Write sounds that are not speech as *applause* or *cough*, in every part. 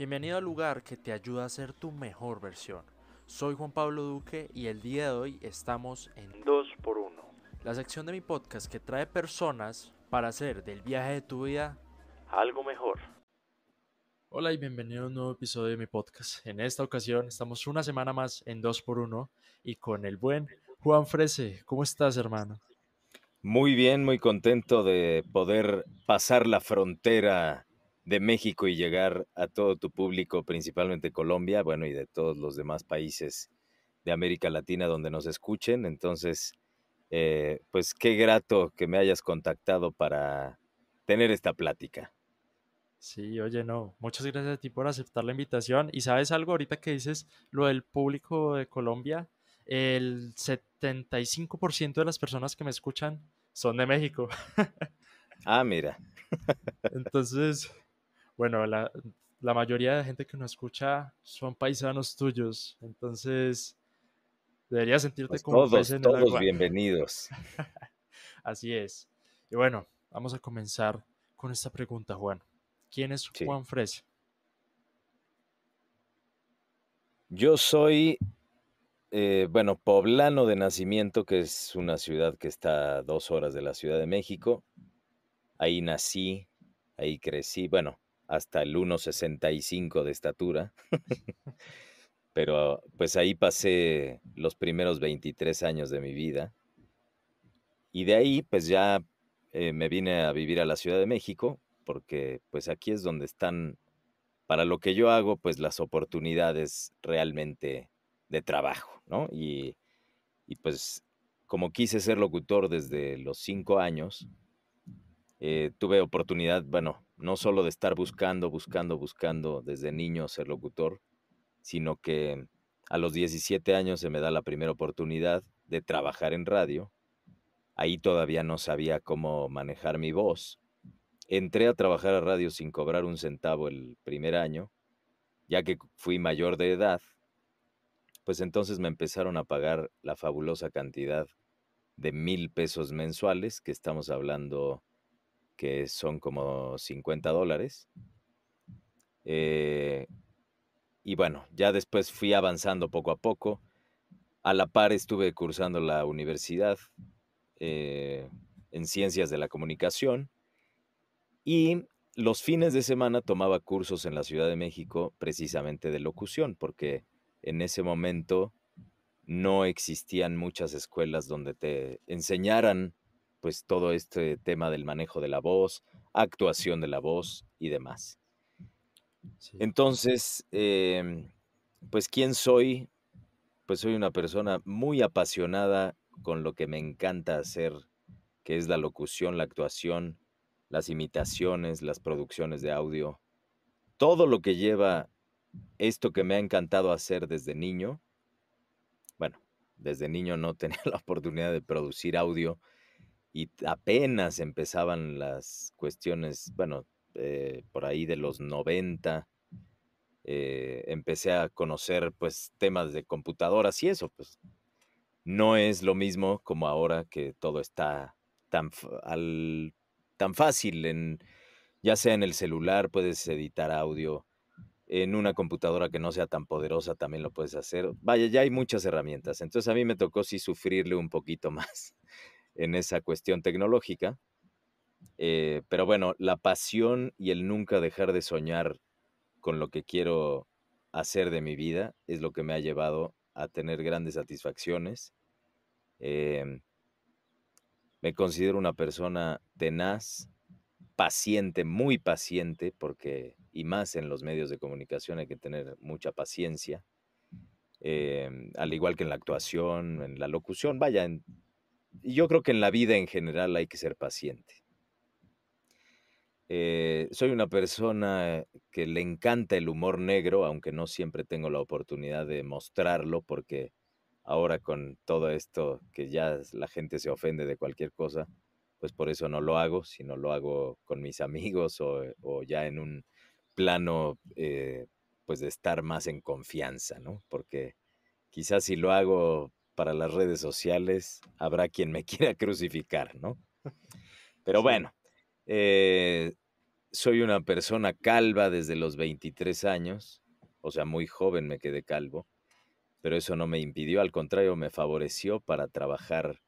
Bienvenido al lugar que te ayuda a ser tu mejor versión. Soy Juan Pablo Duque y el día de hoy estamos en 2x1, la sección de mi podcast que trae personas para hacer del viaje de tu vida algo mejor. Hola y bienvenido a un nuevo episodio de mi podcast. En esta ocasión estamos una semana más en 2x1 y con el buen Juan Frese. ¿Cómo estás, hermano? Muy bien, muy contento de poder pasar la frontera de México y llegar a todo tu público, principalmente Colombia, bueno, y de todos los demás países de América Latina donde nos escuchen. Entonces, eh, pues qué grato que me hayas contactado para tener esta plática. Sí, oye, no, muchas gracias a ti por aceptar la invitación. Y sabes algo, ahorita que dices lo del público de Colombia, el 75% de las personas que me escuchan son de México. ah, mira. *laughs* Entonces, bueno, la, mayoría de gente que nos escucha son paisanos tuyos, entonces deberías sentirte pues como todos, todos bienvenidos. *laughs* Así es. Y bueno, vamos a comenzar con esta pregunta, Juan. ¿Quién es Juan Frese? Yo soy, eh, bueno, poblano de nacimiento, que es una ciudad que está a dos horas de la Ciudad de México. Ahí nací, ahí crecí. Bueno, hasta el 1,65 de estatura. *laughs* Pero pues ahí pasé los primeros 23 años de mi vida. Y de ahí pues ya eh, me vine a vivir a la Ciudad de México, porque pues aquí es donde están, para lo que yo hago, pues las oportunidades realmente de trabajo, ¿no? Y, y pues como quise ser locutor desde los cinco años, eh, tuve oportunidad, bueno, no solo de estar buscando, buscando, buscando desde niño ser locutor, sino que a los 17 años se me da la primera oportunidad de trabajar en radio. Ahí todavía no sabía cómo manejar mi voz. Entré a trabajar a radio sin cobrar un centavo el primer año, ya que fui mayor de edad, pues entonces me empezaron a pagar la fabulosa cantidad de mil pesos mensuales, que estamos hablando que son como 50 dólares. Eh, y bueno, ya después fui avanzando poco a poco. A la par estuve cursando la universidad eh, en ciencias de la comunicación y los fines de semana tomaba cursos en la Ciudad de México precisamente de locución, porque en ese momento no existían muchas escuelas donde te enseñaran pues todo este tema del manejo de la voz, actuación de la voz y demás. Entonces, em, pues ¿quién soy? Pues soy una persona muy apasionada con lo que me encanta hacer, que es la locución, la actuación, las imitaciones, las producciones de audio, todo lo que lleva esto que me ha encantado hacer desde niño. Bueno, desde niño no *laughs* tenía la oportunidad de producir audio, y apenas empezaban las cuestiones, bueno, eh, por ahí de los 90, eh, empecé a conocer pues temas de computadoras y eso, pues no es lo mismo como ahora que todo está tan, al, tan fácil, en, ya sea en el celular, puedes editar audio, en una computadora que no sea tan poderosa también lo puedes hacer. Vaya, ya hay muchas herramientas. Entonces a mí me tocó sí sufrirle un poquito *laughs* más en esa cuestión tecnológica. Eh, pero bueno, la pasión y el nunca dejar de soñar con lo que quiero hacer de mi vida es lo que me ha llevado a tener grandes satisfacciones. Em, me considero una persona tenaz, paciente, muy paciente, porque, y más en los medios de comunicación hay que tener mucha paciencia, em, al igual que en la actuación, en la locución, vaya, en yo creo que en la vida en general hay que ser paciente. Eh, soy una persona que le encanta el humor negro, aunque no siempre tengo la oportunidad de mostrarlo, porque ahora con todo esto que ya la gente se ofende de cualquier cosa, pues por eso no lo hago, sino lo hago con mis amigos o, ya en un plano eh, pues de estar más en confianza, ¿no? Porque quizás si lo hago para las redes sociales, habrá quien me *laughs* quiera crucificar, ¿no? Pero bueno, eh, soy una persona calva desde los 23 años, o sea, muy joven me quedé calvo, pero eso no me impidió, al contrario, me favoreció para trabajar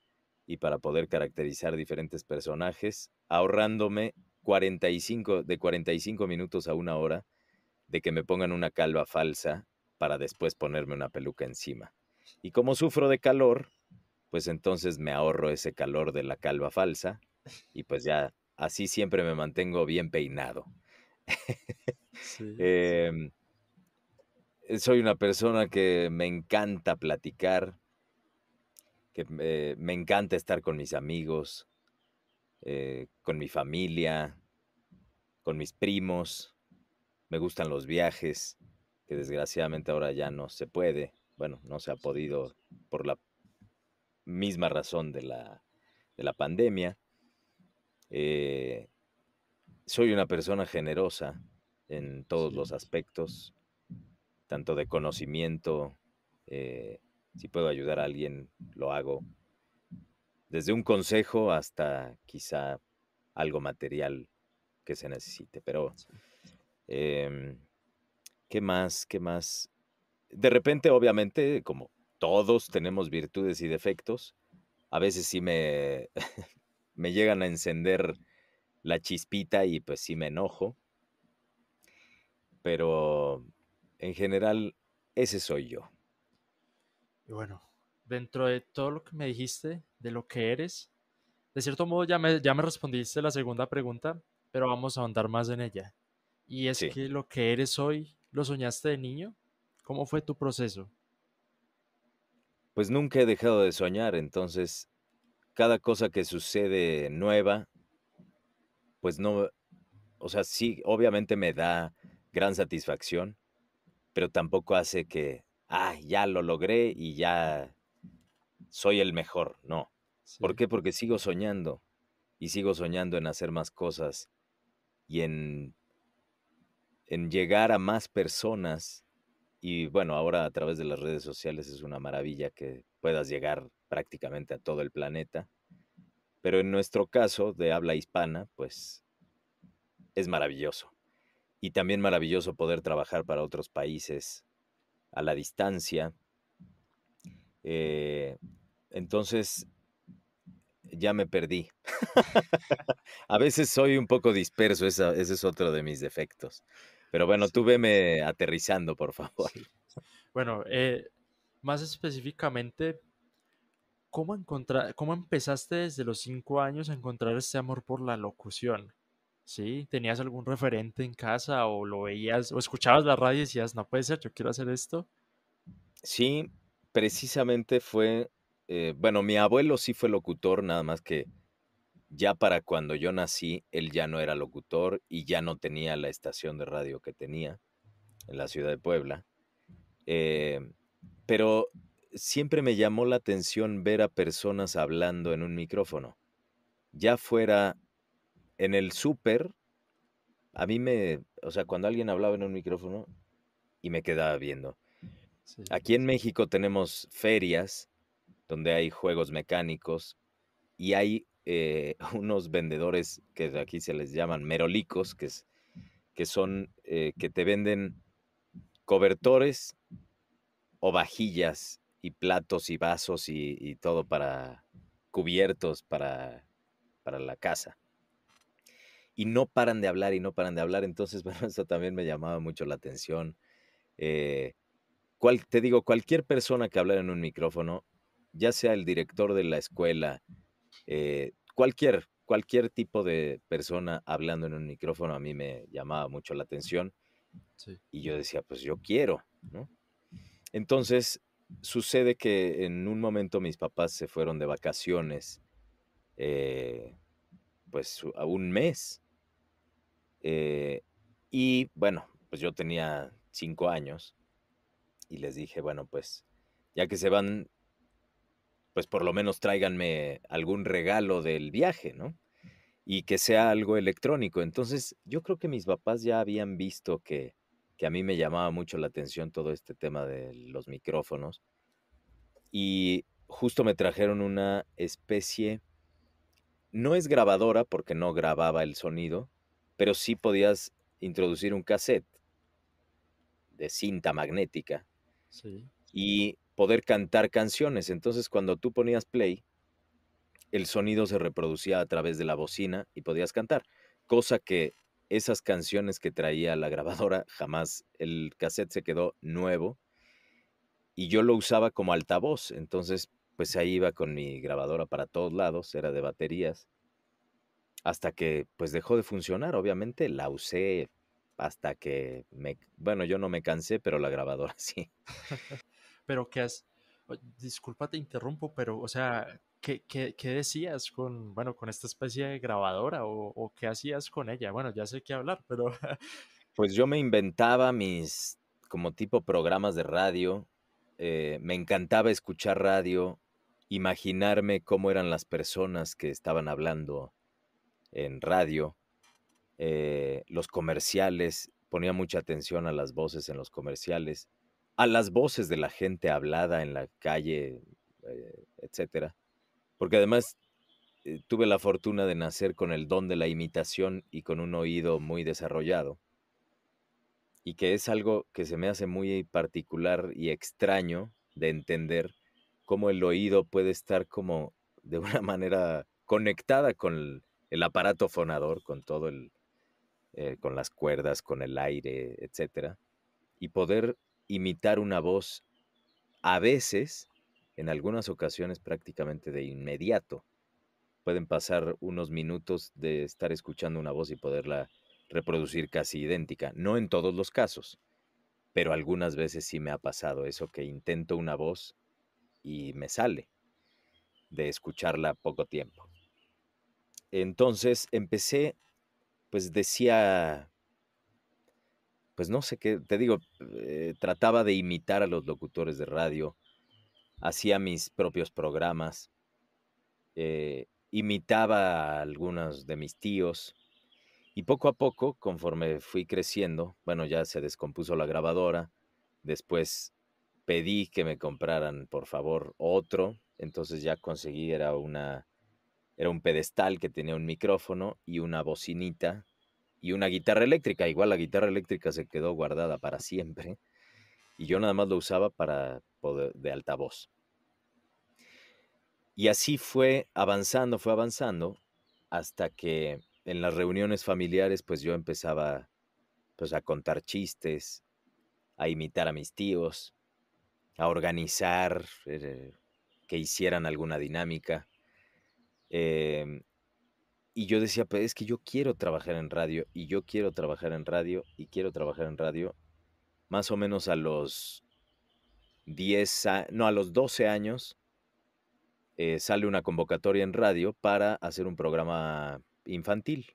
y para poder caracterizar diferentes personajes, ahorrándome 45, de 45 minutos a una hora de que me pongan una calva falsa para después ponerme una peluca encima. Y como sufro de calor, pues entonces me ahorro ese calor de la calva falsa y *laughs* pues ya así siempre me mantengo bien peinado. *laughs* Em, soy una persona que me encanta platicar, que me encanta estar con mis amigos, eh, con mi familia, con mis primos. Me gustan los viajes, que desgraciadamente ahora ya no se puede. Bueno, no se ha podido por la misma razón de la, de la pandemia. Eh, soy una persona generosa en todos los aspectos, tanto de conocimiento, eh, si puedo ayudar a alguien, lo hago. Desde un consejo hasta quizá algo material que se necesite. Pero, em, ¿qué más? ¿Qué más? De repente, obviamente, como todos tenemos virtudes y defectos, a veces sí me, *laughs* me llegan a encender la chispita y pues sí me enojo. Pero en general, ese soy yo. Y bueno, dentro de todo lo que me dijiste, de lo que eres, de cierto modo ya me, ya me respondiste la segunda pregunta, pero vamos a ahondar más en ella. Y es que lo que eres hoy, ¿lo soñaste de niño? ¿Cómo fue tu proceso? Pues nunca he dejado de soñar, entonces cada cosa que sucede nueva, pues no, o sea, sí, obviamente me da gran satisfacción, pero tampoco hace que ah, ya lo logré y ya soy el mejor. No. ¿Por qué? Porque sigo soñando y sigo soñando en hacer más cosas y en, en llegar a más personas. Y bueno, ahora a través de las redes sociales es una maravilla que puedas llegar prácticamente a todo el planeta. Pero en nuestro caso de habla hispana, pues es maravilloso. Y también maravilloso poder trabajar para otros países a la distancia. Eh, entonces, ya me perdí. *laughs* a veces soy un poco disperso, ese es otro de mis defectos. Pero bueno, tú veme aterrizando, por favor. Bueno, eh, más específicamente, ¿cómo, encontrar, ¿cómo empezaste desde los cinco años a encontrar este amor por la locución? ¿Sí? ¿Tenías algún referente en casa o lo veías o escuchabas la radio y decías, no puede ser, yo quiero hacer esto? Sí, precisamente fue, eh, bueno, mi abuelo sí fue locutor, nada más que ya para cuando yo nací, él ya no era locutor y ya no tenía la estación de radio que tenía en la ciudad de Puebla. Eh, pero siempre me llamó la atención ver a personas hablando en un micrófono, ya fuera en el súper, a mí me, o sea, cuando alguien hablaba en un micrófono y me quedaba viendo. Aquí en México tenemos ferias donde hay juegos mecánicos y hay eh, *laughs* unos vendedores que aquí se les llaman merolicos, que, es, que son eh, que te venden cobertores o vajillas y platos y vasos y, todo para cubiertos para, para la casa y no paran de hablar y no paran de hablar. Entonces, *laughs* bueno, eso también me llamaba mucho la atención. Eh, cual, te digo, cualquier persona que hablara en un micrófono, ya sea el director de la escuela, eh, cualquier, cualquier tipo de persona hablando en un micrófono, a mí me llamaba mucho la atención. Y yo decía, pues yo quiero, ¿no? Entonces, sucede que en un momento mis papás se fueron de vacaciones, eh, pues a un mes. Eh, y bueno, pues yo tenía cinco años y les dije, bueno, pues ya que se van, pues por lo menos tráiganme algún regalo del viaje, ¿no? Y que sea algo electrónico. Entonces, yo creo que mis papás ya habían visto que, que a mí me llamaba mucho la atención todo este tema de los micrófonos. Y justo me trajeron una especie, no es grabadora porque no grababa el sonido, pero sí podías introducir un cassette de cinta magnética y poder cantar canciones. Entonces, cuando tú ponías play, el sonido se reproducía a través de la bocina y podías cantar, cosa que esas canciones que traía la grabadora jamás, el cassette se quedó nuevo y yo lo usaba como altavoz, entonces pues ahí iba con mi grabadora para todos lados, era de baterías, hasta que pues dejó de funcionar, obviamente la usé hasta que me, bueno, yo no me cansé, pero la grabadora *laughs* sí. Pero qué has, disculpa te interrumpo, pero o sea, ¿qué, qué, qué decías con, bueno, con esta especie de grabadora o, o qué hacías con ella? Bueno, ya sé qué hablar, pero... *laughs* pues yo me inventaba mis como tipo programas de radio, eh, me encantaba escuchar radio, imaginarme cómo eran las personas que estaban hablando en radio, eh, los comerciales, ponía mucha atención a las voces en los comerciales, a las voces de la gente hablada en la calle, eh, etcétera. Porque además tuve la fortuna de nacer con el don de la imitación y con un oído muy desarrollado y que es algo que se me hace muy particular y extraño de entender cómo el oído puede estar como de una *laughs* manera conectada con el, aparato fonador, con todo el, eh, con las cuerdas, con el aire, etcétera, y poder imitar una voz a veces, en algunas ocasiones prácticamente de inmediato. Pueden pasar unos minutos de estar escuchando una voz y poderla reproducir casi idéntica. No en todos los casos, pero algunas veces sí me ha pasado eso que intento una voz y me sale de escucharla poco tiempo. Entonces empecé, pues decía, pues no sé qué, te digo, eh, trataba de imitar a los locutores de radio, hacía mis propios programas, eh, imitaba a algunos de mis tíos, y poco a poco, conforme fui creciendo, bueno, ya se descompuso la grabadora, después pedí que me compraran, por favor, otro, entonces ya conseguí, era una, era un pedestal que tenía un micrófono y una bocinita y una guitarra eléctrica. Igual la guitarra eléctrica se quedó guardada para siempre y yo nada más lo usaba para poder, de altavoz. Y así fue avanzando, fue avanzando hasta que en las reuniones familiares, pues yo empezaba pues a contar chistes, a imitar a mis tíos, a organizar eh, que hicieran alguna dinámica. Em, y yo decía, pues es que yo quiero trabajar en radio y yo quiero trabajar en radio y quiero trabajar en radio más o menos a los 10, no, a los 12 años eh, sale una convocatoria en radio para hacer un programa infantil.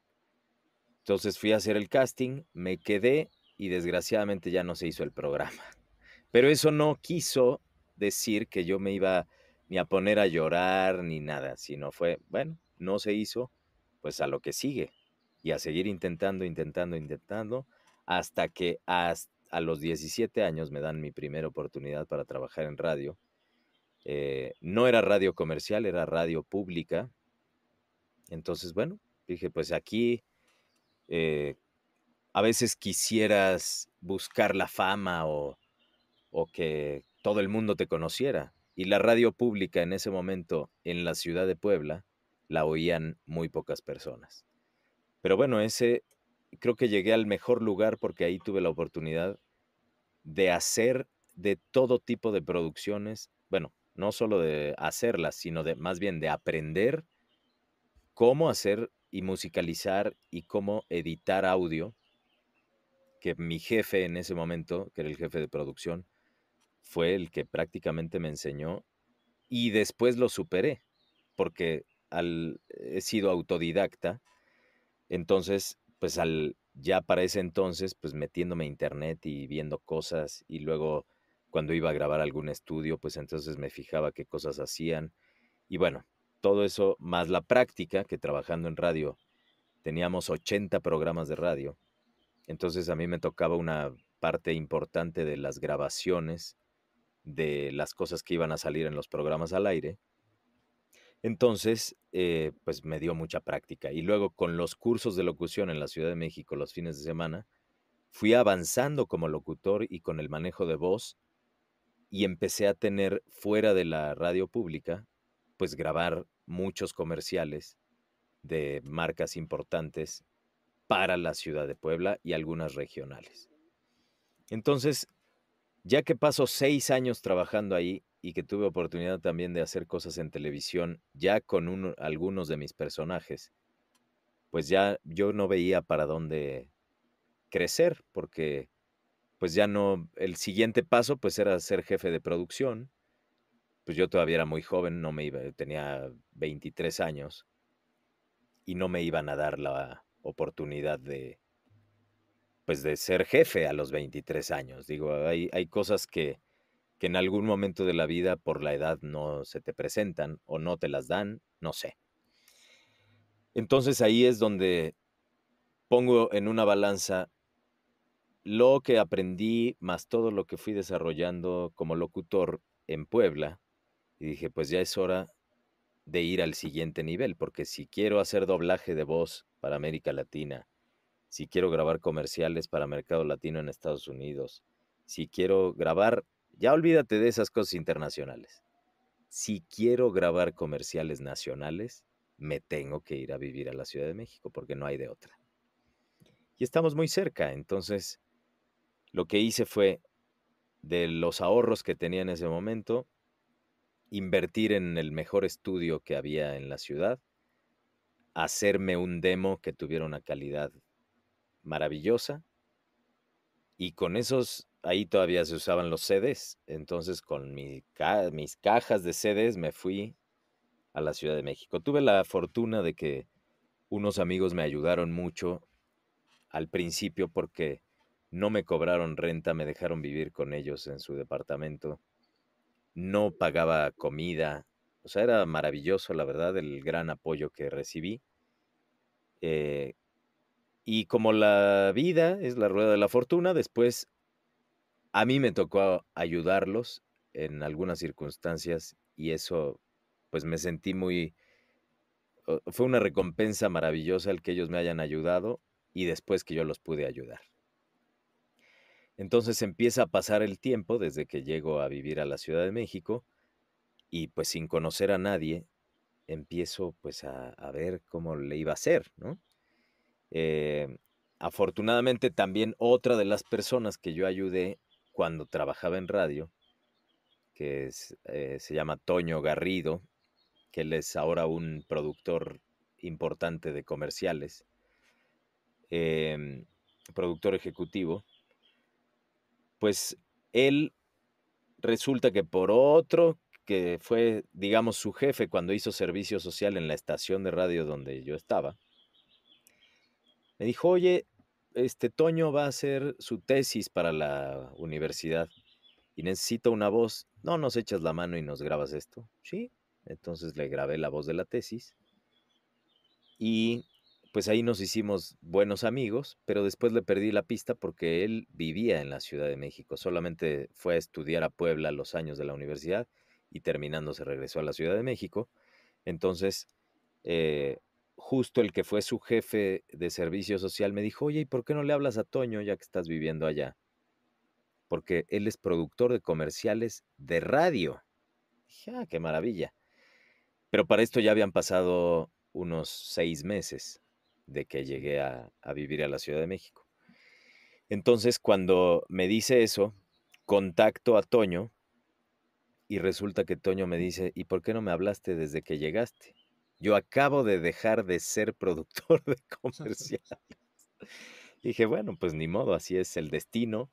Entonces fui a hacer el casting, me quedé y desgraciadamente ya no se hizo el programa. *laughs* Pero eso no quiso decir que yo me iba ni a poner a llorar ni nada, sino fue, bueno, no se hizo, pues a lo que sigue y a seguir intentando, intentando, intentando, hasta que a, los 17 años me dan mi primera oportunidad para trabajar en radio. Eh, no era radio comercial, era radio pública. Entonces, bueno, Dije, pues aquí eh, a veces quisieras buscar la fama o, o que todo el mundo te conociera. Y la radio pública en ese momento en la ciudad de Puebla la oían muy pocas personas. Pero bueno, ese creo que llegué al mejor lugar porque ahí tuve la oportunidad de hacer de todo tipo de producciones, bueno, no solo de hacerlas, sino de más bien de aprender cómo hacer y musicalizar y cómo editar audio, que mi jefe en ese momento, que era el jefe de producción, fue el que prácticamente me enseñó y después lo superé, porque al, he sido autodidacta, entonces, pues al, ya para ese entonces, pues metiéndome a internet y viendo cosas y luego cuando iba a grabar algún estudio, pues entonces me fijaba qué cosas hacían y bueno, todo eso más la práctica, que trabajando en radio teníamos 80 programas de radio. Entonces a mí me tocaba una parte importante de las grabaciones, de las cosas que iban a salir en los programas al aire. Entonces, eh, pues me dio mucha práctica. Y luego con los cursos de locución en la Ciudad de México los fines de semana, fui avanzando como locutor y con el manejo de voz y empecé a tener fuera de la radio pública, pues grabar muchos comerciales de marcas importantes para la ciudad de Puebla y algunas regionales. Entonces, ya que paso seis años trabajando ahí y que tuve oportunidad también de hacer cosas en televisión, ya con algunos de mis personajes, pues ya yo no veía para dónde crecer, porque pues ya no, el siguiente paso pues era ser jefe de producción, pues yo todavía era muy joven, no me iba, tenía 23 años y no me iban a dar la oportunidad de, pues de ser jefe a los 23 años. Digo, hay, hay cosas que, que en algún momento de la vida por la edad no se te presentan o no te las dan, no sé. Entonces ahí es donde pongo en una balanza lo que aprendí más todo lo que fui desarrollando como locutor en Puebla y dije, pues ya es hora de ir al siguiente nivel, porque si quiero hacer doblaje de voz para América Latina, si quiero grabar comerciales para Mercado Latino en Estados Unidos, si quiero grabar, ya olvídate de esas cosas internacionales. Si quiero grabar comerciales nacionales, me tengo que ir a vivir a la Ciudad de México porque no hay de otra. Y estamos muy cerca, entonces lo que hice fue de los ahorros que tenía en ese momento, invertir en el mejor estudio que había en la ciudad, hacerme un demo que tuviera una calidad maravillosa y con esos, ahí todavía se usaban los CDs, entonces con mis cajas de CDs me fui a la Ciudad de México. Tuve la fortuna de que unos amigos me ayudaron mucho al principio porque no me cobraron renta, me dejaron vivir con ellos en su departamento no pagaba comida. O sea, era maravilloso, la verdad, el gran apoyo que recibí. Eh, y como la vida es la rueda de la fortuna, después a mí me tocó ayudarlos en algunas circunstancias y eso, pues me sentí muy... Fue una recompensa maravillosa el que ellos me hayan ayudado y después que yo los pude ayudar. Entonces empieza a pasar el tiempo desde que llego a vivir a la Ciudad de México y pues sin conocer a nadie, empiezo pues a, ver cómo le iba a hacer, ¿no? Eh, afortunadamente también otra de las personas que yo ayudé cuando trabajaba en radio, que eh, se llama Toño Garrido, que él es ahora un productor importante de comerciales, em, productor ejecutivo, pues él resulta que por otro que fue, digamos, su jefe cuando hizo servicio social en la estación de radio donde yo estaba, me dijo, oye, este Toño va a hacer su tesis para la universidad y necesita una voz. No nos echas la mano y nos grabas esto. Sí, entonces le grabé la voz de la tesis y pues ahí nos hicimos buenos amigos, pero después le perdí la pista porque él vivía en la Ciudad de México, solamente fue a estudiar a Puebla los años de la universidad y terminando se regresó a la Ciudad de México. Entonces, eh, justo el que fue su jefe de servicio social me dijo, oye, ¿y por qué no le hablas a Toño ya que estás viviendo allá? Porque él es productor de comerciales de radio. Dije, ah, qué maravilla. Pero para esto ya habían pasado unos seis meses de que llegué a, vivir a la Ciudad de México. Entonces, cuando me dice eso, contacto a Toño y resulta que Toño me dice, ¿y por qué no me hablaste desde que llegaste? Yo acabo de dejar de ser productor *laughs* de comerciales. dije, bueno, pues ni modo, así es el destino.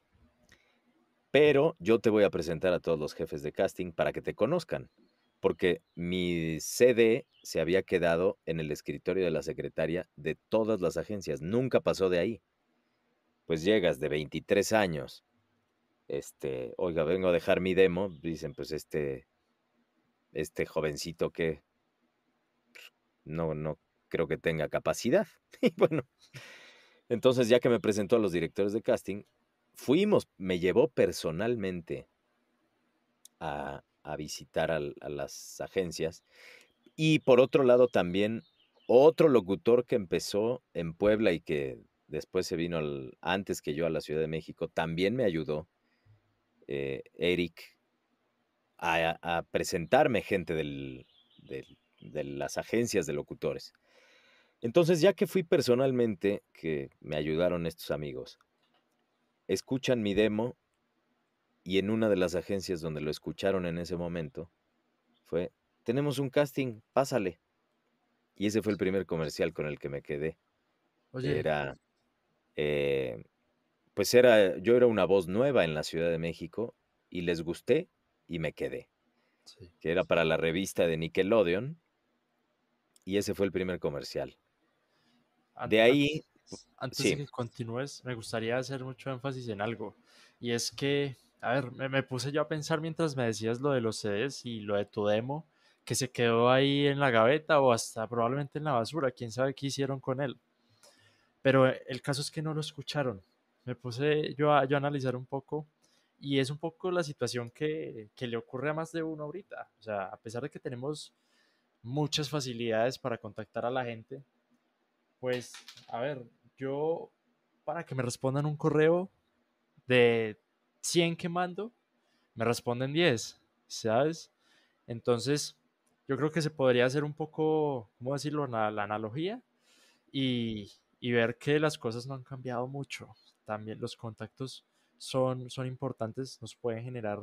Pero yo te voy a presentar a todos los jefes de casting para que te conozcan porque mi CD se había quedado en el escritorio de la secretaria de todas las agencias, nunca pasó de ahí. Pues llegas de 23 años, este, oiga, vengo a dejar mi demo, dicen, pues este, este jovencito que no, no creo que tenga capacidad. *laughs* Y bueno, entonces ya que me presentó a los directores de casting, fuimos, me llevó personalmente a, a visitar a, las agencias Y por otro lado también otro locutor que empezó en Puebla y que después se vino antes que yo a la Ciudad de México, también me ayudó, eh, Eric, a, presentarme gente de las agencias de locutores. Entonces, ya que fui personalmente, que me ayudaron estos amigos, escuchan mi demo y en una de las agencias donde lo escucharon en ese momento fue, tenemos un casting, pásale. Y ese fue el primer comercial con el que me quedé. Oye. Era, eh, pues era, yo era una voz nueva en la Ciudad de México y les gusté y me quedé. Que era para la revista de Nickelodeon. Y ese fue el primer comercial. de ahí... Antes, de que continúes, me gustaría hacer mucho énfasis en algo. Y es que, a ver, me, me, puse yo a pensar mientras me decías lo de los CDs y lo de tu demo que se quedó ahí en la gaveta o hasta probablemente en la basura, quién sabe qué hicieron con él. Pero eh, el caso es que no lo escucharon. Me puse yo a, yo analizar un poco y es un poco la situación que, que, le ocurre a más de uno ahorita. O sea, a pesar de que tenemos muchas facilidades para contactar a la gente, pues, a ver, yo para que me respondan un correo de 100 que mando, me responden 10, ¿sabes? Entonces, yo creo que se podría hacer un poco, ¿cómo decirlo?, la, analogía y, ver que las cosas no han cambiado mucho. También los contactos son, son importantes, nos pueden generar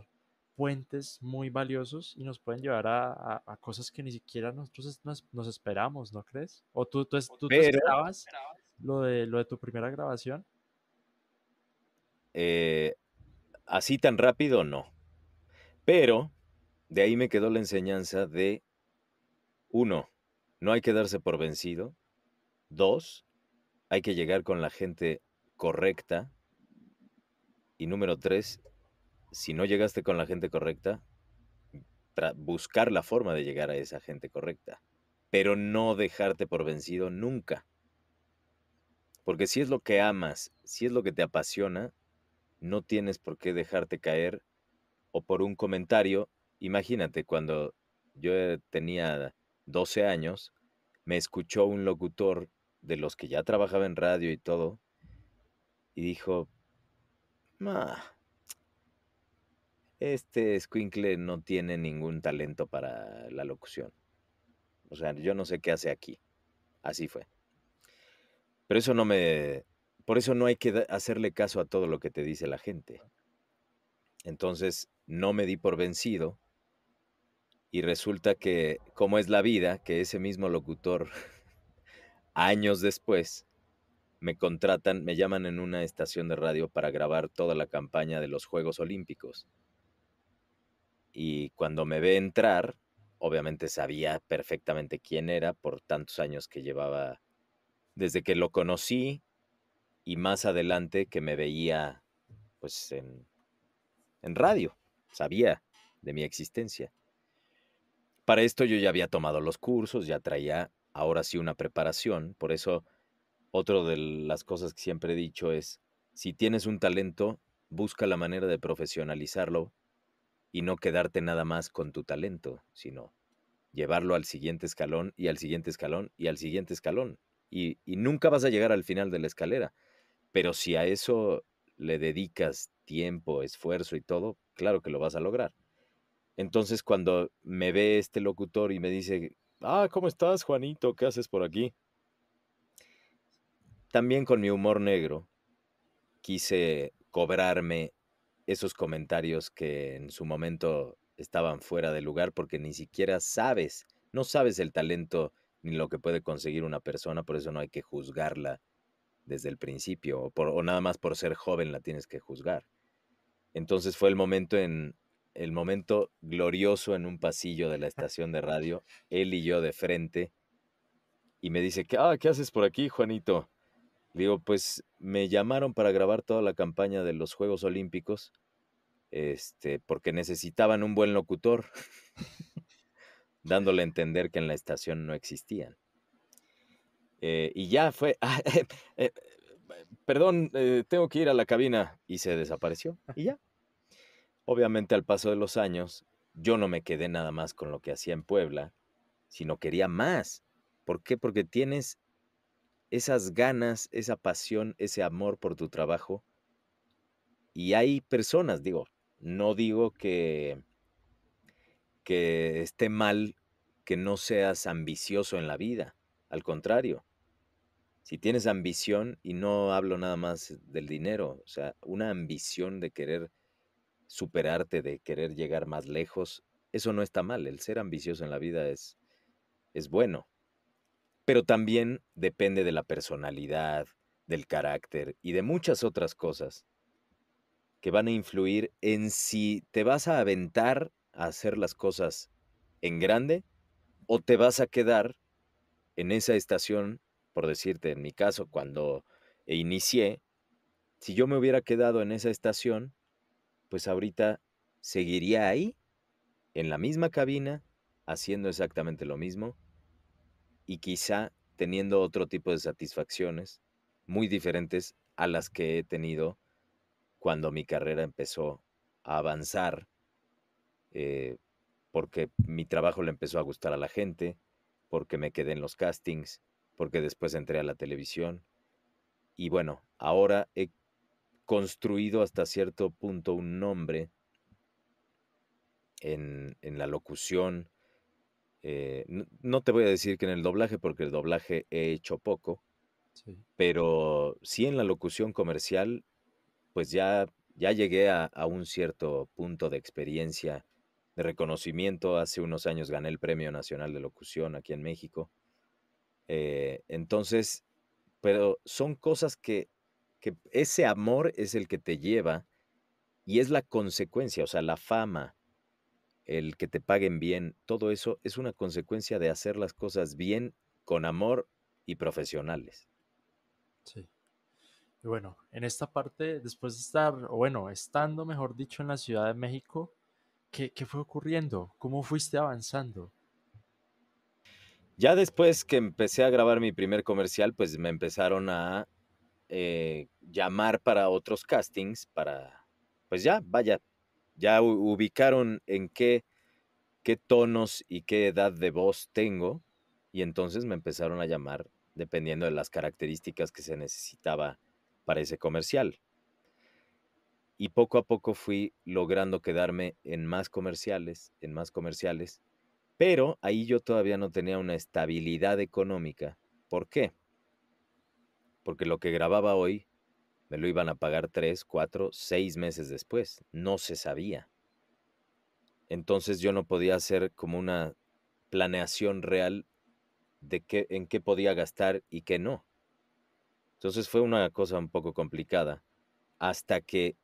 puentes muy valiosos y nos pueden llevar a, cosas que ni siquiera nosotros nos, esperamos, ¿no crees? ¿O tú, tú, esperabas lo de, lo de tu primera grabación? Eh, así tan rápido, no. Pero de ahí me quedó la enseñanza de uno, no hay que darse por vencido. Dos, hay que llegar con la gente correcta. Y número tres, si no llegaste con la gente correcta, buscar la forma de llegar a esa gente correcta. Pero no dejarte por vencido nunca. Porque si es lo que amas, si es lo que te apasiona, no tienes por qué dejarte caer o por un comentario. Imagínate cuando yo tenía 12 años, me escuchó un locutor de los que ya trabajaba en radio y todo, y dijo, este squinkle no tiene ningún talento para la locución. O sea, yo no sé qué hace aquí. Así fue. Pero eso no me... Por eso no hay que hacerle caso a todo lo que te dice la gente. Entonces, no me di por vencido y resulta que, como es la vida, que ese mismo locutor, *laughs* años después, me contratan, me llaman en una estación de radio para grabar toda la campaña de los Juegos Olímpicos. Y cuando me ve entrar, obviamente sabía perfectamente quién era por tantos años que llevaba desde que lo conocí y más adelante que me veía pues en, en radio, sabía de mi existencia. Para esto yo ya había tomado los cursos, ya traía ahora sí una preparación, por eso otra de las cosas que siempre he dicho es, si tienes un talento, busca la manera de profesionalizarlo y no quedarte nada más con tu talento, sino llevarlo al siguiente escalón y al siguiente escalón y al siguiente escalón. Y, nunca vas a llegar al final de la escalera. Pero si a eso le dedicas tiempo, esfuerzo y todo, claro que lo vas a lograr. Entonces cuando me ve este locutor y me dice, ah, ¿cómo estás, Juanito? ¿Qué haces por aquí? También con mi humor negro quise cobrarme esos comentarios que en su momento estaban fuera de lugar porque ni siquiera sabes, no sabes el talento ni lo que puede conseguir una persona, por eso no hay que juzgarla desde el principio, o, o nada más por ser joven la tienes que juzgar. Entonces fue el momento en, el momento glorioso en un pasillo de la *laughs* estación de radio, él y yo de frente, y me dice, ah, ¿qué haces por aquí, Juanito? Digo, pues me llamaron para grabar toda la campaña de los Juegos Olímpicos, este, porque necesitaban un buen locutor, *laughs* dándole a entender que en la estación no existían. Eh, y ya fue, ah, eh, eh, perdón, tengo que ir a la cabina, y se desapareció, y ya. Obviamente al paso de los años, yo no me quedé nada más con lo que hacía en Puebla, sino quería más. ¿Por qué? Porque tienes esas ganas, esa pasión, ese amor por tu trabajo. Y hay personas, digo, no digo que, que esté mal que no seas ambicioso en la vida, al contrario. Si tienes ambición, y no hablo nada más del dinero, o sea, una ambición de querer superarte, de querer llegar más lejos, eso no está mal. El ser ambicioso en la vida es, es bueno. Pero también depende de la personalidad, del carácter y de muchas otras cosas que van a influir en si te vas a aventar a hacer las cosas en grande o te vas a quedar en esa estación, por decirte, en mi caso, cuando inicié, si yo me hubiera quedado en esa estación, pues ahorita seguiría ahí, en la misma cabina, haciendo exactamente lo mismo y quizá teniendo otro tipo de satisfacciones muy diferentes a las que he tenido cuando mi carrera empezó a avanzar, eh, porque mi trabajo le empezó a gustar a la gente, porque me quedé en los castings, porque después entré a la televisión. Y bueno, ahora he construido hasta cierto punto un nombre en, en la locución. Eh, no, te voy a decir que en el doblaje, porque el doblaje he hecho poco, pero sí en la locución comercial, pues ya, ya llegué a, un cierto punto de experiencia, de reconocimiento. Hace unos años gané el Premio Nacional de Locución aquí en México. Eh, entonces, pero son cosas que, que ese amor es el que te lleva y es la consecuencia, o sea, la fama, el que te paguen bien, todo eso es una consecuencia de hacer las cosas bien, con amor y profesionales. Sí. Y bueno, en esta parte, después de estar, o bueno, estando, mejor dicho, en la Ciudad de México, ¿qué, qué fue ocurriendo? ¿Cómo fuiste avanzando? Ya después que empecé a grabar mi primer comercial, pues me empezaron a eh, llamar para otros castings, para, pues ya, vaya, ya ubicaron en qué, qué tonos y qué edad de voz tengo, y entonces me empezaron a llamar dependiendo de las características que se necesitaba para ese comercial. Y poco a poco fui logrando quedarme en más comerciales, en más comerciales, pero ahí yo todavía no tenía una estabilidad económica. ¿Por qué? porque lo que grababa hoy me lo iban a pagar tres, cuatro, seis meses después. No se sabía. Entonces yo no podía hacer como una planeación real de qué, en qué podía gastar y qué no. Entonces fue una cosa un poco complicada, hasta que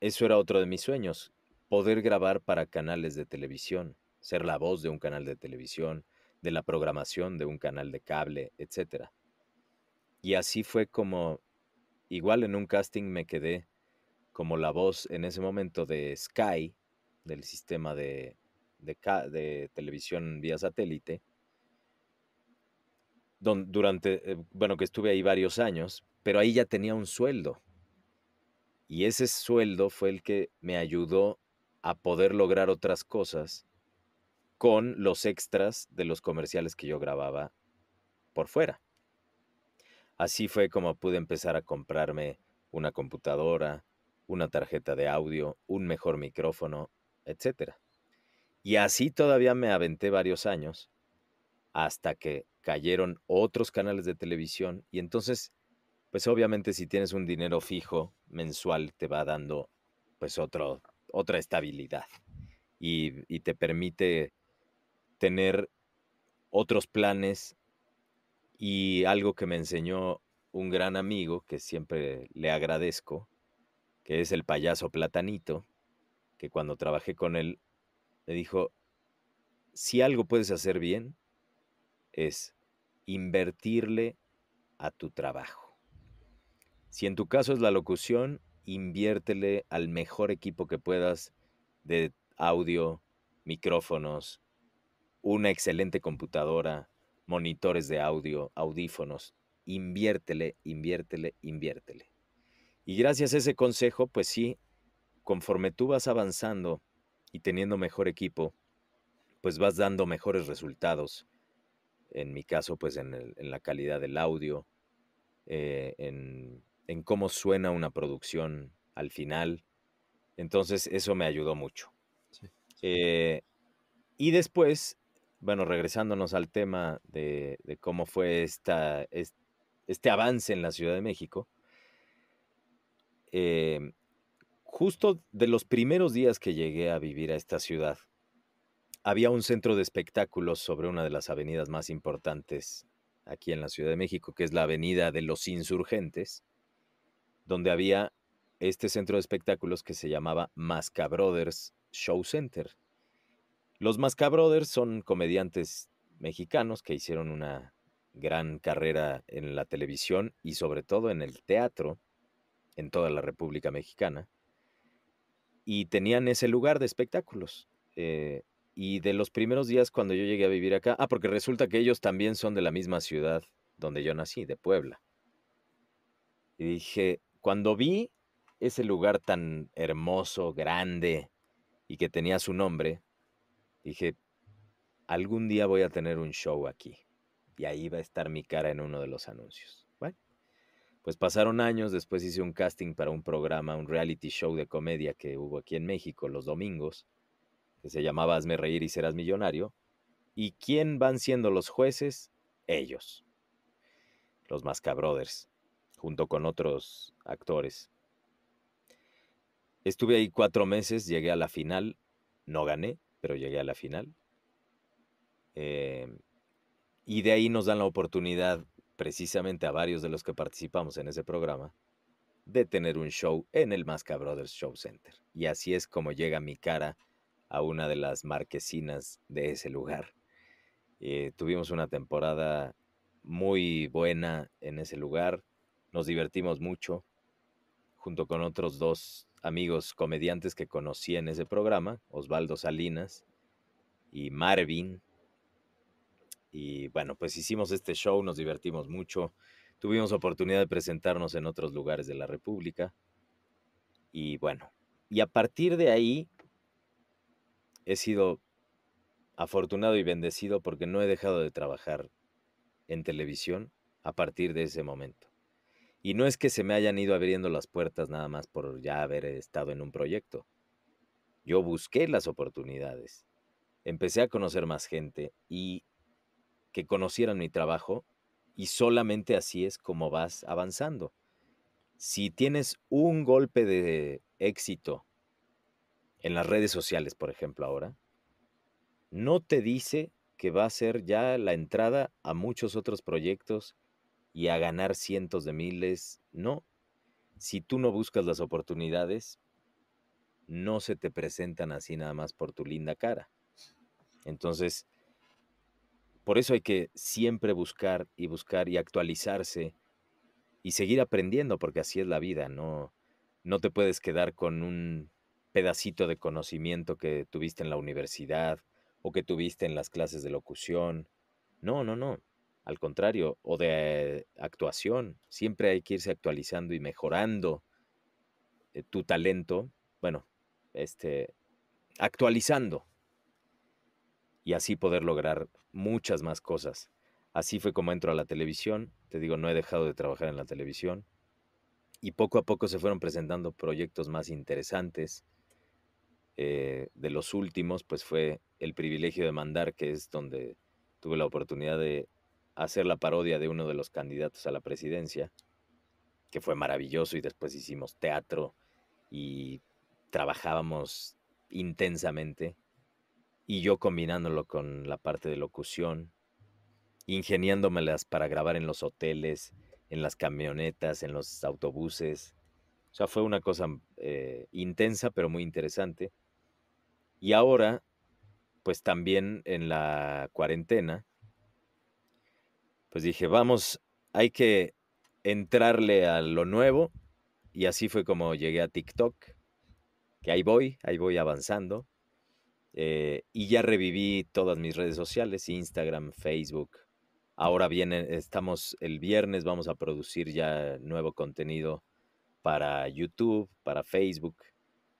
eso era otro de mis sueños, poder grabar para canales de televisión, ser la voz de un canal de televisión, de la programación de un canal de cable, etcétera. Y así fue como, igual en un casting me quedé como la voz en ese momento de Sky, del sistema de, de, televisión vía satélite, durante, eh, bueno, que estuve ahí varios años, pero ahí ya tenía un sueldo. Y ese sueldo fue el que me ayudó a poder lograr otras cosas con los extras de los comerciales que yo grababa por fuera. Así fue como pude empezar a comprarme una computadora, una tarjeta de audio, un mejor micrófono, etc. Y así todavía me aventé varios años hasta que cayeron otros canales de televisión y entonces, pues obviamente si tienes un dinero fijo mensual te va dando pues otro, otra estabilidad y, y te permite tener otros planes y algo que me enseñó un gran amigo que siempre le agradezco, que es el payaso Platanito, que cuando trabajé con él me dijo, si algo puedes hacer bien, es invertirle a tu trabajo. Si en tu caso es la locución, inviértele al mejor equipo que puedas de audio, micrófonos, una excelente computadora, monitores de audio, audífonos. Inviértele, inviértele, inviértele. Y gracias a ese consejo, pues sí, conforme tú vas avanzando y teniendo mejor equipo, pues vas dando mejores resultados. En mi caso, pues en, la calidad del audio, eh, en, cómo suena una producción al final. Entonces, eso me ayudó mucho. Eh, y después, bueno, regresándonos al tema de, cómo fue este avance en la Ciudad de México, eh, justo de los primeros días que llegué a vivir a esta ciudad, había un centro de espectáculos sobre una de las avenidas más importantes aquí en la Ciudad de México, que es la Avenida de los Insurgentes, donde había este centro de espectáculos que se llamaba Masca Brothers Show Center. Los Masca Brothers son comediantes mexicanos que hicieron una gran carrera en la televisión y sobre todo en el teatro en toda la República Mexicana. Y tenían ese lugar de espectáculos. Eh, y de los primeros días cuando yo llegué a vivir acá, ah, porque resulta que ellos también son de la misma ciudad donde yo nací, de Puebla. Y dije, cuando vi ese lugar tan hermoso, grande y que tenía su nombre, dije, algún día voy a tener un show aquí. Y ahí va a estar mi cara en uno de los anuncios. Bueno, pues pasaron años, después hice un casting para un programa, un reality show de comedia que hubo aquí en México los domingos que se llamaba Hazme reír y serás millonario. ¿Y quién van siendo los jueces? Ellos, los Masca Brothers, junto con otros actores. Estuve ahí cuatro meses, llegué a la final, no gané, pero llegué a la final. Em, y de ahí nos dan la oportunidad, precisamente a varios de los que participamos en ese programa, de tener un show en el Masca Brothers Show Center. Y así es como llega mi cara a una de las marquesinas de ese lugar. Eh, tuvimos una temporada muy buena en ese lugar, nos divertimos mucho, junto con otros dos amigos comediantes que conocí en ese programa, Osvaldo Salinas y Marvin. Y bueno, pues hicimos este show, nos divertimos mucho, tuvimos oportunidad de presentarnos en otros lugares de la República. Y bueno, y a partir de ahí he sido afortunado y bendecido porque no he dejado de trabajar en televisión a partir de ese momento. Y no es que se me hayan ido abriendo las puertas nada más por ya haber estado en un proyecto. Yo busqué las oportunidades, empecé a conocer más gente y que conocieran mi trabajo y solamente así es como vas avanzando. Si tienes un golpe de éxito en las redes sociales, por ejemplo, ahora, no te dice que va a ser ya la entrada a muchos otros proyectos y a ganar cientos de miles. No. Si tú no buscas las oportunidades, no se te presentan así nada más por tu linda cara. Entonces, por eso hay que siempre buscar y buscar y actualizarse y seguir aprendiendo, porque así es la vida, no, no te puedes quedar con un pedacito de conocimiento que tuviste en la universidad o que tuviste en las clases de locución. No, no, no. Al contrario, o de actuación. Siempre hay que irse actualizando y mejorando eh, tu talento. Bueno, este, actualizando. Y así poder lograr muchas más cosas. Así fue como entro a la televisión. Te digo, no he dejado de trabajar en la televisión. Y poco a poco se fueron presentando proyectos más interesantes eh, de los últimos, pues fue El privilegio de mandar, que es donde tuve la oportunidad de hacer la parodia de uno de los candidatos a la presidencia, que fue maravilloso y después hicimos teatro y trabajábamos intensamente y yo combinándolo con la parte de locución, ingeniándomelas para grabar en los hoteles, en las camionetas, en los autobuses. O sea, fue una cosa eh, intensa pero muy interesante. Y ahora, pues también en la cuarentena, pues dije, vamos, hay que entrarle a lo nuevo. Y así fue como llegué a TikTok, que ahí voy, ahí voy avanzando. Eh, y ya reviví todas mis redes sociales, Instagram, Facebook. Ahora viene, estamos el viernes, vamos a producir ya nuevo contenido para YouTube, para Facebook.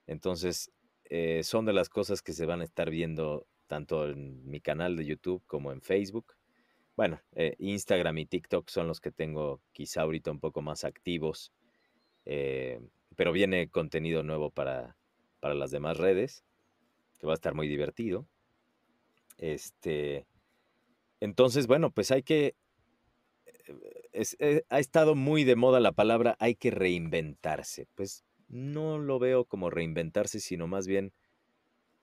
Entonces, eh, son de las cosas que se van a estar viendo tanto en mi canal de YouTube como en Facebook. Bueno, eh, Instagram y TikTok son los que tengo quizá ahorita un poco más activos, eh, pero viene contenido nuevo para, para las demás redes, que va a estar muy divertido. Este, entonces, bueno, pues hay que, eh, ha estado muy de moda la palabra hay que reinventarse. Pues no lo veo como reinventarse, sino más bien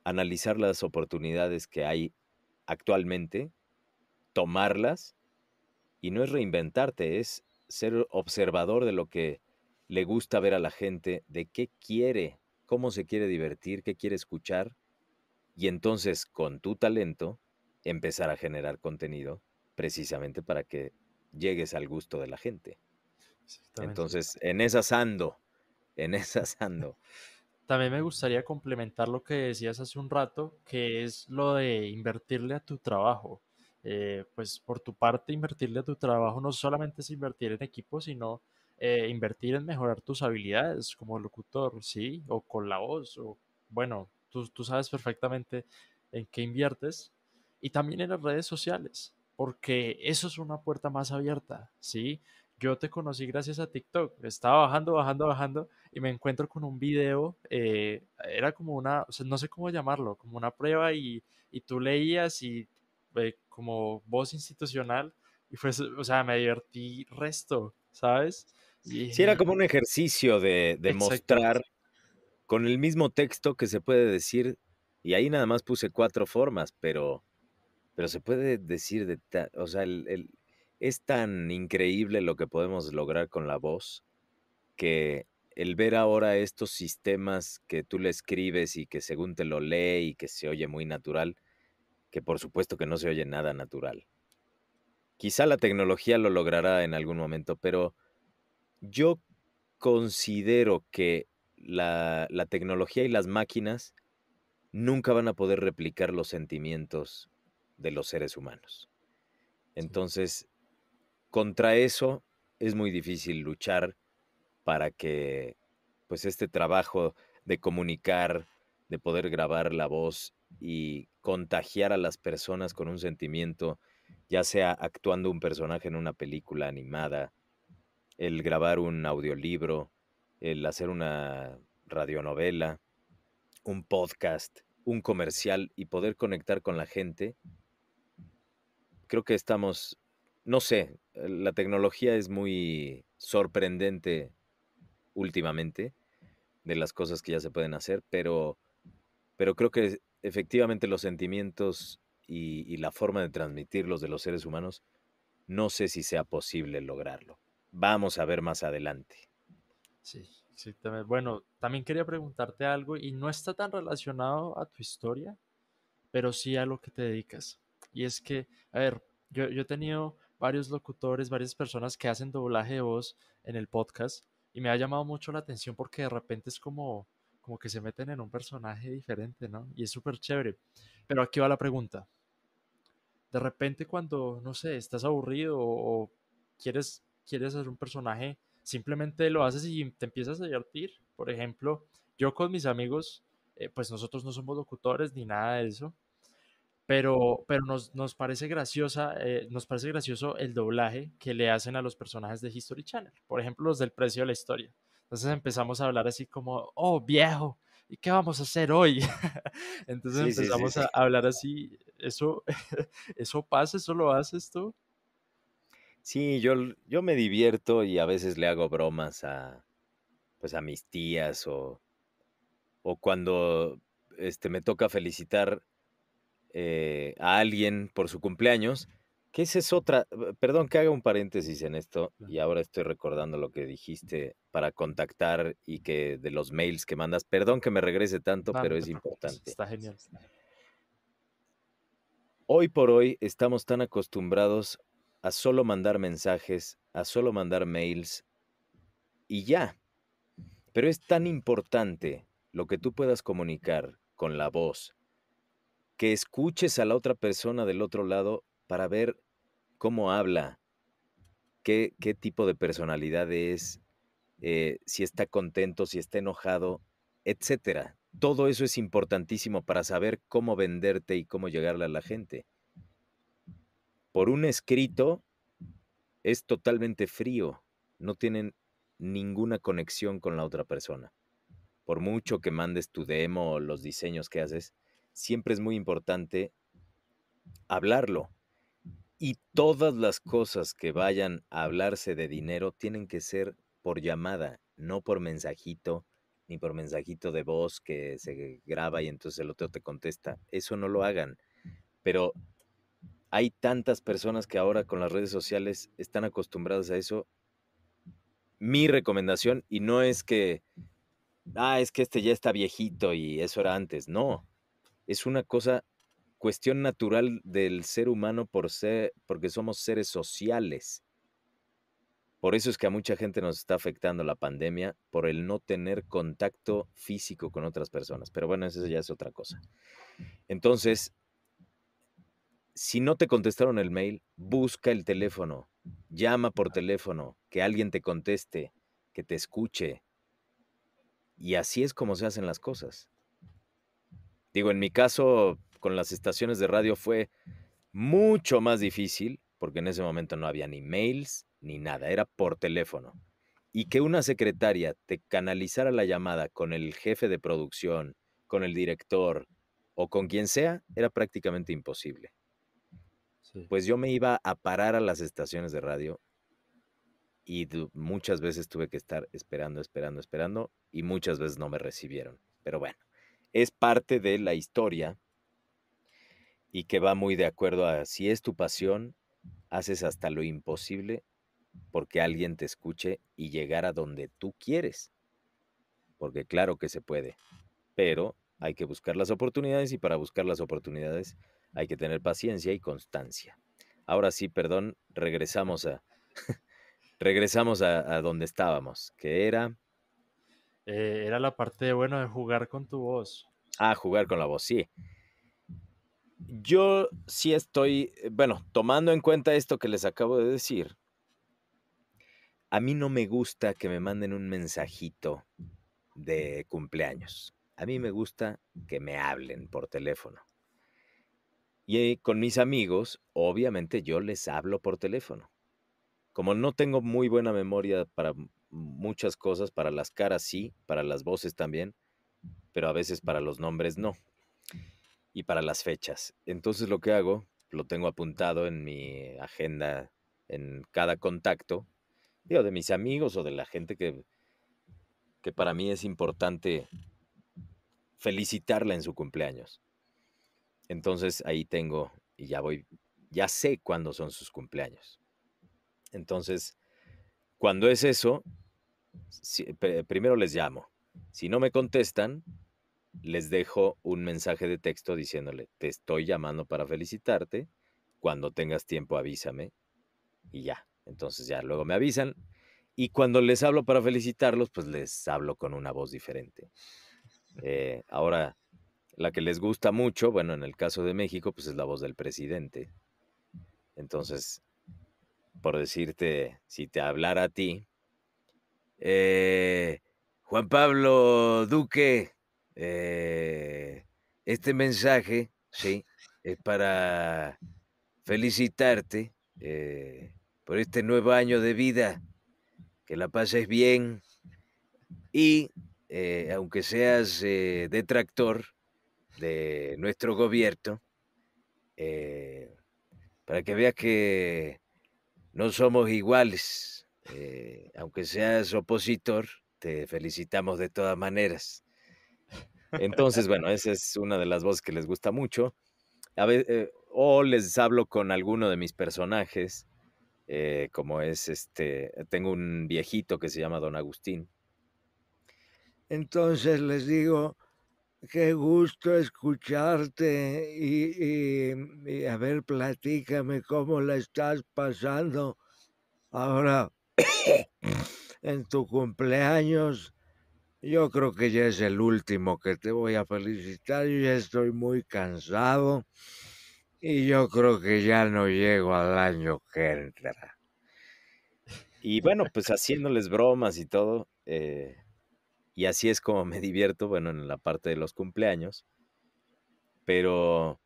analizar las oportunidades que hay actualmente, tomarlas, y no es reinventarte, es ser observador de lo que le gusta ver a la gente, de qué quiere, cómo se quiere divertir, qué quiere escuchar, y entonces con tu talento empezar a generar contenido precisamente para que llegues al gusto de la gente. Entonces, en esas ando, en esas ando. También me gustaría complementar lo que decías hace un rato, que es lo de invertirle a tu trabajo. Eh, pues por tu parte, invertirle a tu trabajo no solamente es invertir en equipo, sino eh, invertir en mejorar tus habilidades como locutor, ¿sí? O con la voz, o bueno, tú, tú sabes perfectamente en qué inviertes. Y también en las redes sociales, porque eso es una puerta más abierta, ¿sí? Yo te conocí gracias a TikTok. Estaba bajando, bajando, bajando y me encuentro con un video. Eh, era como una, no sé cómo llamarlo, como una prueba y, y tú leías y eh, como voz institucional y fue, o sea, me divertí resto, ¿sabes? Y, sí, era como un ejercicio de, de mostrar con el mismo texto que se puede decir, y ahí nada más puse cuatro formas, pero, pero se puede decir de, o sea, el, es tan increíble lo que podemos lograr con la voz que el ver ahora estos sistemas que tú le escribes y que según te lo lee y que se oye muy natural, que por supuesto que no se oye nada natural. Quizá la tecnología lo logrará en algún momento, pero yo considero que la, la tecnología y las máquinas nunca van a poder replicar los sentimientos de los seres humanos. Entonces, contra eso es muy difícil luchar para que pues este trabajo de comunicar, de poder grabar la voz y contagiar a las personas con un sentimiento, ya sea actuando un personaje en una película animada, el grabar un audiolibro, el hacer una radionovela, un podcast, un comercial y poder conectar con la gente, creo que estamos no sé, la tecnología es muy sorprendente últimamente de las cosas que ya se pueden hacer, pero, pero creo que efectivamente los sentimientos y, la forma de transmitirlos de los seres humanos, no sé si sea posible lograrlo. Vamos a ver más adelante. Sí, sí bueno, también quería preguntarte algo y no está tan relacionado a tu historia, pero sí a lo que te dedicas. Y es que, a ver, yo, yo he tenido varios locutores, varias personas que hacen doblaje de voz en el podcast y me ha llamado mucho la atención porque de repente es como, como que se meten en un personaje diferente, ¿no? Y es súper chévere. Pero aquí va la pregunta. De repente cuando, no sé, estás aburrido o, quieres, quieres hacer un personaje, simplemente lo haces y te empiezas a divertir. Por ejemplo, yo con mis amigos, eh, pues nosotros no somos locutores ni nada de eso, pero, pero nos, nos, parece graciosa, eh, nos parece gracioso el doblaje que le hacen a los personajes de History Channel, por ejemplo, los del precio de la historia. Entonces empezamos a hablar así como, oh, viejo, ¿y qué vamos a hacer hoy? *laughs* Entonces empezamos a hablar así, ¿eso, *laughs* ¿eso pasa? ¿Eso lo haces tú? Sí, yo, yo me divierto y a veces le hago bromas a, pues a mis tías o, o cuando este, me toca felicitar eh, a alguien por su cumpleaños, que esa es otra, perdón que haga un paréntesis en esto y ahora estoy recordando lo que dijiste para contactar y que de los mails que mandas, perdón que me regrese tanto, pero es importante. Está genial. Hoy por hoy estamos tan acostumbrados a solo mandar mensajes, a solo mandar mails y ya. Pero es tan importante lo que tú puedas comunicar con la voz, que escuches a la otra persona del otro lado para ver cómo habla, qué, tipo de personalidad es, eh, si está contento, si está enojado, etcétera. todo eso es importantísimo para saber cómo venderte y cómo llegarle a la gente. Por un escrito es totalmente frío, no tienen ninguna conexión con la otra persona. Por mucho que mandes tu demo o los diseños que haces, siempre es muy importante hablarlo. Y todas las cosas que vayan a hablarse de dinero tienen que ser por llamada, no por mensajito, ni por mensajito de voz que se graba y entonces el otro te contesta. Eso no lo hagan. Pero hay tantas personas que ahora con las redes sociales están acostumbradas a eso. Mi recomendación, y no es que, ah, es que este ya está viejito y eso era antes. No, es una cosa, cuestión natural del ser humano por ser, porque somos seres sociales. Por eso es que a mucha gente nos está afectando la pandemia por el no tener contacto físico con otras personas. Pero bueno, eso ya es otra cosa. Entonces, si no te contestaron el mail, busca el teléfono, llama por teléfono, que alguien te conteste, que te escuche. Y así es como se hacen las cosas. Digo, en mi caso, con las estaciones de radio fue mucho más difícil, porque en ese momento no había ni mails, ni nada, era por teléfono. Y que una secretaria te canalizara la llamada con el jefe de producción, con el director o con quien sea, era prácticamente imposible. Pues yo me iba a parar a las estaciones de radio y muchas veces tuve que estar esperando, esperando, esperando y muchas veces no me recibieron. Pero bueno, es parte de la historia y que va muy de acuerdo a si es tu pasión, haces hasta lo imposible porque alguien te escuche y llegar a donde tú quieres. Porque claro que se puede, pero hay que buscar las oportunidades y para buscar las oportunidades hay que tener paciencia y constancia. Ahora sí, perdón, regresamos a *laughs* regresamos a, donde estábamos, que era eh, era la parte bueno de jugar con tu voz. Ah, jugar con la voz, sí. Yo sí estoy, eh, bueno, tomando en cuenta esto que les acabo de decir, a mí no me gusta que me manden un mensajito de cumpleaños. A mí me gusta que me hablen por teléfono. Y con mis amigos, obviamente yo les hablo por teléfono. Como no tengo muy buena memoria para muchas cosas, para las caras sí, para las voces también, pero a veces para los nombres no. Y para las fechas. Entonces lo que hago, lo tengo apuntado en mi agenda, en cada contacto, digo, de mis amigos o de la gente que, que para mí es importante felicitarla en su cumpleaños. Entonces ahí tengo y ya voy, ya sé cuándo son sus cumpleaños. Entonces, cuando es eso, primero les llamo. Si no me contestan, les dejo un mensaje de texto diciéndole, te estoy llamando para felicitarte, cuando tengas tiempo avísame y ya. Entonces ya luego me avisan y cuando les hablo para felicitarlos, pues les hablo con una voz diferente. Eh, ahora, la que les gusta mucho, bueno, en el caso de México, pues es la voz del presidente. Entonces, por decirte, si te hablara a ti, eh, Juan Pablo Duque, eh, este mensaje, sí, es para felicitarte por este nuevo año de vida, que la pases bien y eh, aunque seas eh, detractor de nuestro gobierno, eh, para que veas que no somos iguales, aunque seas opositor, te felicitamos de todas maneras. Entonces, bueno, esa es una de las voces que les gusta mucho. A o les hablo con alguno de mis personajes eh, como es este, tengo un viejito que se llama Don Agustín. Entonces les digo, qué gusto escucharte y, a ver, platícame cómo la estás pasando ahora en tu cumpleaños. Yo creo que ya es el último que te voy a felicitar. Yo ya estoy muy cansado. Y yo creo que ya no llego al año que entra. Y bueno, pues haciéndoles bromas y todo, eh, Y así es como me divierto, bueno, en la parte de los cumpleaños. Pero...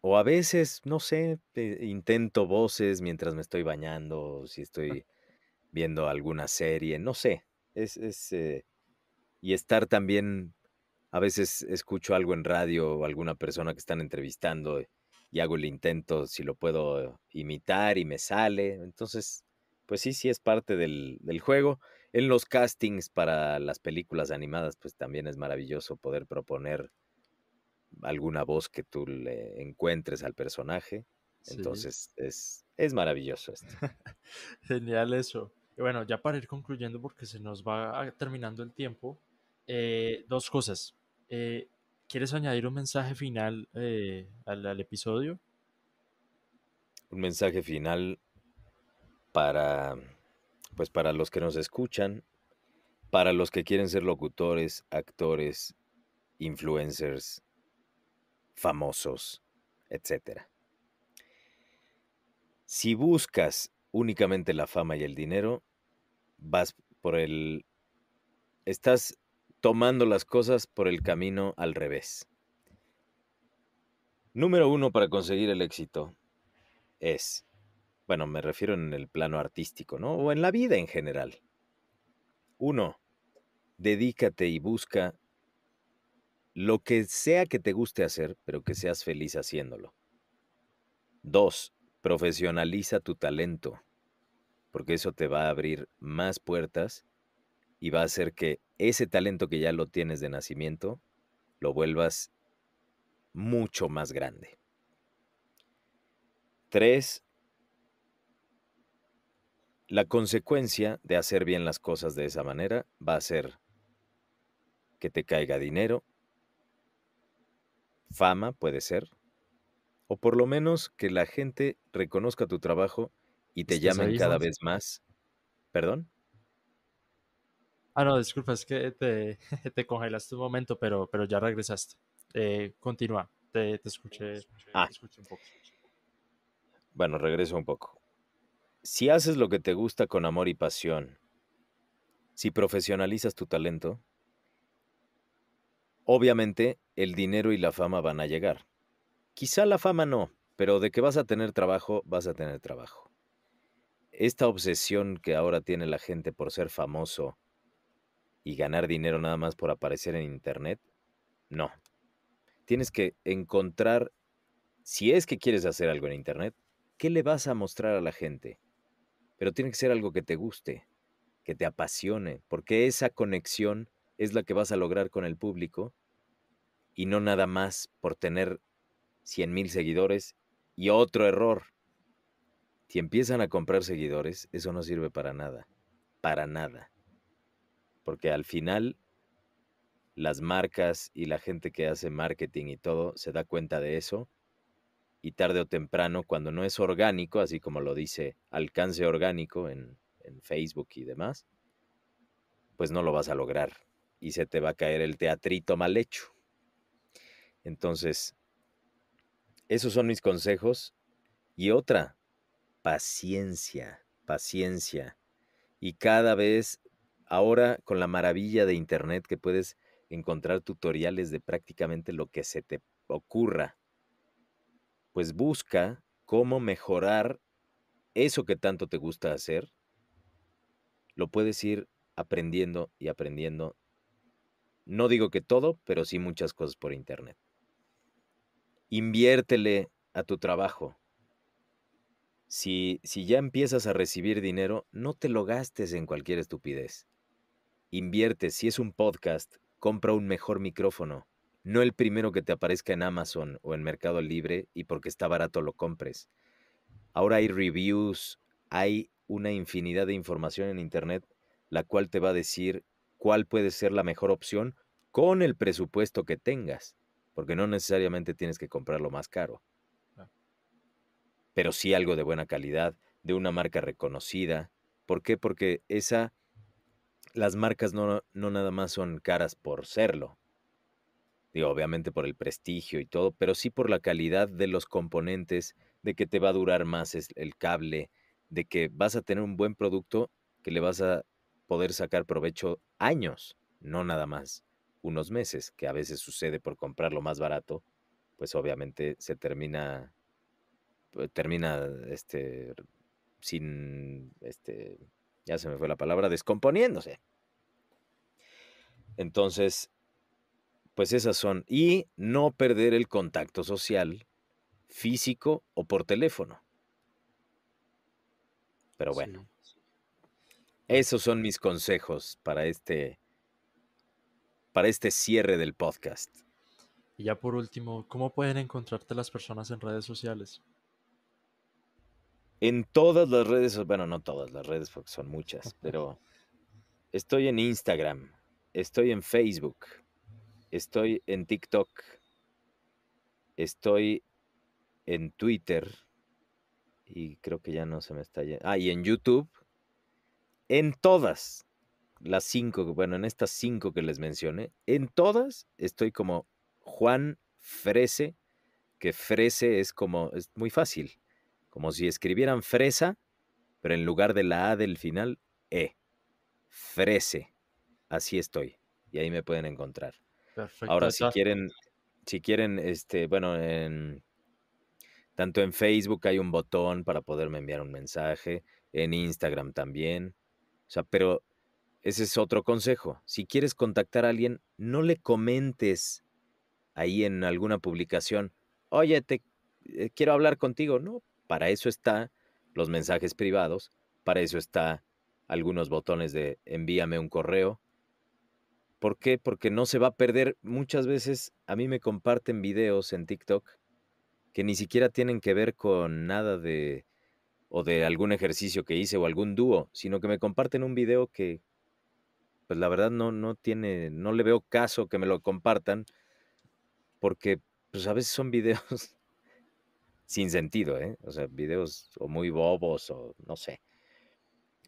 O a veces, no sé, intento voces mientras me estoy bañando, si estoy viendo alguna serie, no sé. Es, es eh, y estar también, a veces escucho algo en radio o alguna persona que están entrevistando y hago el intento si lo puedo imitar y me sale. Entonces, pues sí, sí es parte del, del juego. En los castings para las películas animadas, pues también es maravilloso poder proponer alguna voz que tú le encuentres al personaje. Entonces es, es maravilloso esto. *laughs* Genial eso. Y bueno, ya para ir concluyendo, porque se nos va terminando el tiempo, eh, dos cosas. Eh, ¿Quieres añadir un mensaje final eh, al, al, episodio? Un mensaje final para, pues para los que nos escuchan, para los que quieren ser locutores, actores, influencers, famosos, etc. Si buscas únicamente la fama y el dinero, vas por el... Estás tomando las cosas por el camino al revés. Número uno para conseguir el éxito es, bueno, me refiero en el plano artístico, ¿no? O en la vida en general. Uno, dedícate y busca lo que sea que te guste hacer, pero que seas feliz haciéndolo. Dos, profesionaliza tu talento, porque eso te va a abrir más puertas y va a hacer que ese talento que ya lo tienes de nacimiento lo vuelvas mucho más grande. Tres, la consecuencia de hacer bien las cosas de esa manera va a ser que te caiga dinero, fama puede ser, o por lo menos que la gente reconozca tu trabajo y te llamen cada vez más. ¿Perdón? Ah, no, disculpa, es que te, *laughs* te congelaste un momento, pero, pero ya regresaste. Eh, continúa, te, te, escuché, ah. te escuché un poco. Bueno, regreso un poco. Si haces lo que te gusta con amor y pasión, si profesionalizas tu talento, obviamente el dinero y la fama van a llegar. Quizá la fama no, pero de que vas a tener trabajo, vas a tener trabajo. Esta obsesión que ahora tiene la gente por ser famoso y ganar dinero nada más por aparecer en Internet, no. Tienes que encontrar, si es que quieres hacer algo en Internet, ¿qué le vas a mostrar a la gente? Pero tiene que ser algo que te guste, que te apasione, porque esa conexión es la que vas a lograr con el público y no nada más por tener 100 mil seguidores. Y otro error, si empiezan a comprar seguidores, eso no sirve para nada, para nada. Porque al final las marcas y la gente que hace marketing y todo se da cuenta de eso y tarde o temprano, cuando no es orgánico, así como lo dice alcance orgánico en, en Facebook y demás, pues no lo vas a lograr y se te va a caer el teatrito mal hecho. Entonces, esos son mis consejos. Y otra, paciencia, paciencia. Y cada vez, ahora con la maravilla de Internet que puedes encontrar tutoriales de prácticamente lo que se te ocurra, pues busca cómo mejorar eso que tanto te gusta hacer. Lo puedes ir aprendiendo y aprendiendo. No digo que todo, pero sí muchas cosas por Internet. Inviértele a tu trabajo. Si, si ya empiezas a recibir dinero, no te lo gastes en cualquier estupidez. Invierte, si es un podcast, compra un mejor micrófono, no el primero que te aparezca en Amazon o en Mercado Libre y porque está barato lo compres. Ahora hay reviews, hay una infinidad de información en Internet, la cual te va a decir cuál puede ser la mejor opción con el presupuesto que tengas porque no necesariamente tienes que comprarlo más caro. Pero sí algo de buena calidad, de una marca reconocida. ¿Por qué? Porque esa, las marcas no, no nada más son caras por serlo. Digo, obviamente por el prestigio y todo, pero sí por la calidad de los componentes, de que te va a durar más el cable, de que vas a tener un buen producto que le vas a poder sacar provecho años, no nada más unos meses, que a veces sucede por comprar lo más barato, pues obviamente se termina, pues, termina este, sin, este, ya se me fue la palabra, descomponiéndose. Entonces, pues esas son. Y no perder el contacto social, físico o por teléfono. Pero bueno, esos son mis consejos para este, para este cierre del podcast. Y ya por último, ¿cómo pueden encontrarte las personas en redes sociales? En todas las redes, bueno, no todas las redes porque son muchas, pero *laughs* estoy en Instagram, estoy en Facebook, estoy en TikTok, estoy en Twitter y creo que ya no se me está yendo. Ah, y en YouTube, en todas las cinco, bueno, en estas cinco que les mencioné, en todas estoy como Juan Frese, que Frese es como, es muy fácil como si escribieran fresa, pero en lugar de la A del final, E. Frese. Así estoy. Y ahí me pueden encontrar. Perfecto. Ahora, si quieren, si quieren, este, bueno, en, tanto en Facebook hay un botón para poderme enviar un mensaje, en Instagram también. O sea, pero ese es otro consejo. Si quieres contactar a alguien, no le comentes ahí en alguna publicación, oye, te eh, quiero hablar contigo. No, para eso está los mensajes privados, para eso está algunos botones de envíame un correo. ¿Por qué? Porque no se va a perder. Muchas veces a mí me comparten videos en TikTok que ni siquiera tienen que ver con nada de o de algún ejercicio que hice o algún dúo, sino que me comparten un video que pues la verdad no, no tiene, no le veo caso que me lo compartan porque pues a veces son videos *laughs* sin sentido, ¿eh? O sea, videos o muy bobos o no sé.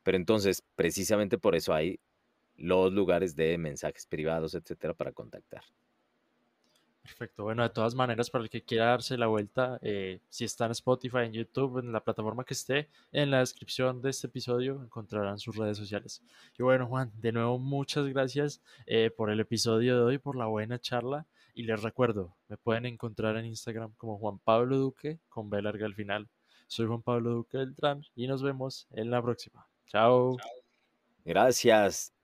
Pero entonces, precisamente por eso hay los lugares de mensajes privados, etcétera, para contactar. Perfecto. Bueno, de todas maneras, para el que quiera darse la vuelta, eh, si está en Spotify, en YouTube, en la plataforma que esté, en la descripción de este episodio encontrarán sus redes sociales. Y bueno, Juan, de nuevo, muchas gracias eh, por el episodio de hoy, por la buena charla. Y les recuerdo, me pueden encontrar en Instagram como Juan Pablo Duque con B larga al final. Soy Juan Pablo Duque del Beltrán y nos vemos en la próxima. Chao. Gracias.